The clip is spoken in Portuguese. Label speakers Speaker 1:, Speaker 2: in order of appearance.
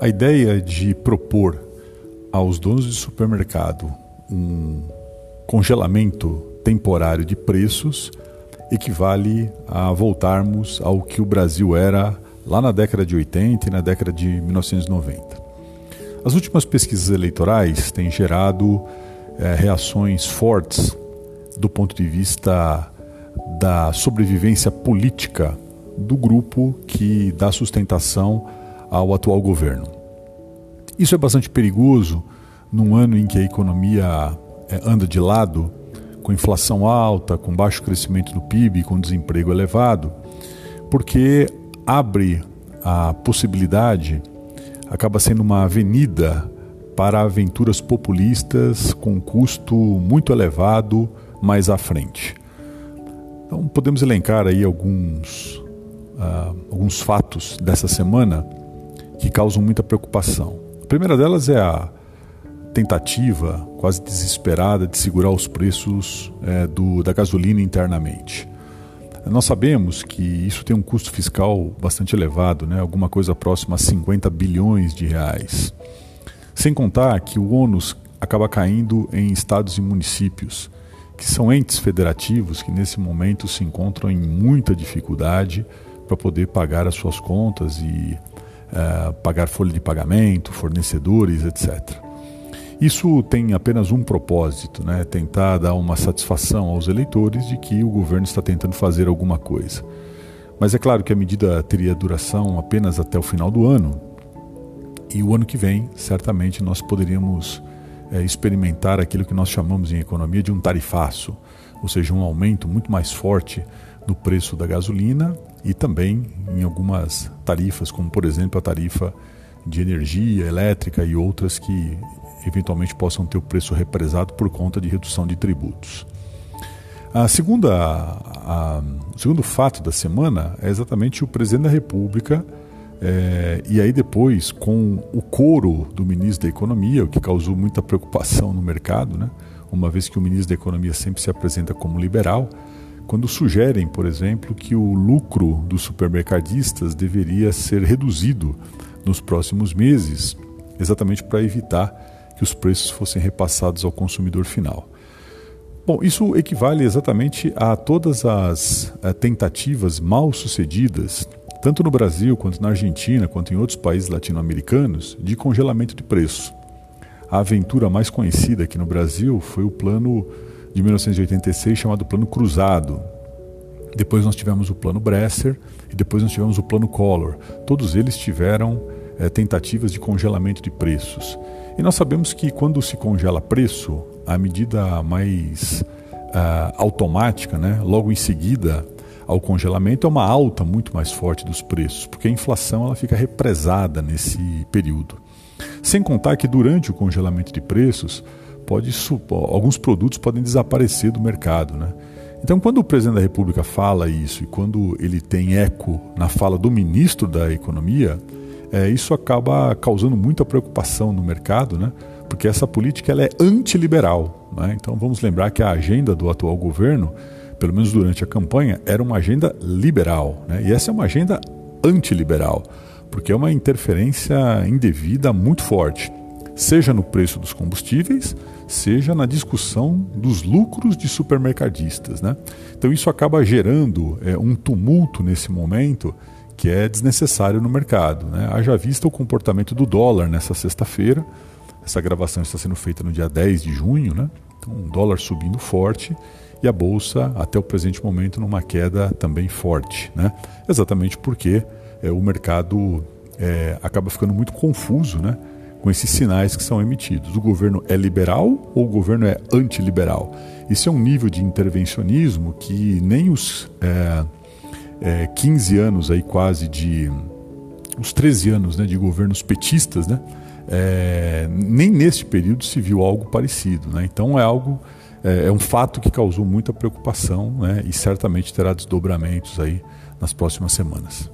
Speaker 1: A ideia de propor aos donos de supermercado um congelamento temporário de preços equivale a voltarmos ao que o Brasil era lá na década de 80 e na década de 1990. As últimas pesquisas eleitorais têm gerado é, reações fortes do ponto de vista da sobrevivência política do grupo que dá sustentação ao atual governo. Isso é bastante perigoso num ano em que a economia é, anda de lado, com inflação alta, com baixo crescimento do PIB, com desemprego elevado, porque abre a possibilidade, acaba sendo uma avenida para aventuras populistas com custo muito elevado mais à frente. Então podemos elencar aí alguns, uh, alguns fatos dessa semana que causam muita preocupação. A primeira delas é a tentativa quase desesperada de segurar os preços é, do, da gasolina internamente. Nós sabemos que isso tem um custo fiscal bastante elevado, né? alguma coisa próxima a 50 bilhões de reais. Sem contar que o ônus acaba caindo em estados e municípios, que são entes federativos que nesse momento se encontram em muita dificuldade para poder pagar as suas contas e uh, pagar folha de pagamento, fornecedores, etc. Isso tem apenas um propósito, né? tentar dar uma satisfação aos eleitores de que o governo está tentando fazer alguma coisa. Mas é claro que a medida teria duração apenas até o final do ano, e o ano que vem, certamente, nós poderíamos é, experimentar aquilo que nós chamamos em economia de um tarifaço, ou seja, um aumento muito mais forte no preço da gasolina e também em algumas tarifas, como por exemplo a tarifa de energia elétrica e outras que eventualmente possam ter o preço represado por conta de redução de tributos. A segunda, a, o segundo fato da semana é exatamente o presidente da República, é, e aí depois com o coro do ministro da Economia, o que causou muita preocupação no mercado, né? uma vez que o ministro da Economia sempre se apresenta como liberal, quando sugerem, por exemplo, que o lucro dos supermercadistas deveria ser reduzido nos próximos meses, exatamente para evitar que os preços fossem repassados ao consumidor final. Bom, isso equivale exatamente a todas as eh, tentativas mal sucedidas, tanto no Brasil quanto na Argentina, quanto em outros países latino-americanos, de congelamento de preço. A aventura mais conhecida aqui no Brasil foi o plano de 1986 chamado Plano Cruzado. Depois nós tivemos o Plano Bresser e depois nós tivemos o Plano Collor. Todos eles tiveram é, tentativas de congelamento de preços. E nós sabemos que quando se congela preço, a medida mais uh, automática, né, logo em seguida ao congelamento, é uma alta muito mais forte dos preços, porque a inflação ela fica represada nesse período. Sem contar que durante o congelamento de preços, pode, alguns produtos podem desaparecer do mercado. Né? Então, quando o presidente da República fala isso e quando ele tem eco na fala do ministro da Economia, é, isso acaba causando muita preocupação no mercado, né? porque essa política ela é antiliberal. Né? Então vamos lembrar que a agenda do atual governo, pelo menos durante a campanha, era uma agenda liberal. Né? E essa é uma agenda antiliberal, porque é uma interferência indevida muito forte, seja no preço dos combustíveis, seja na discussão dos lucros de supermercadistas. Né? Então isso acaba gerando é, um tumulto nesse momento que é desnecessário no mercado. Né? Haja vista o comportamento do dólar nessa sexta-feira. Essa gravação está sendo feita no dia 10 de junho, né? Então, um dólar subindo forte e a bolsa, até o presente momento, numa queda também forte, né? Exatamente porque é, o mercado é, acaba ficando muito confuso, né? Com esses sinais que são emitidos. O governo é liberal ou o governo é antiliberal? Isso é um nível de intervencionismo que nem os. É, é, 15 anos aí quase de uns 13 anos né, de governos petistas, né, é, nem nesse período se viu algo parecido. Né? Então é algo é, é, um fato que causou muita preocupação né, e certamente terá desdobramentos aí nas próximas semanas.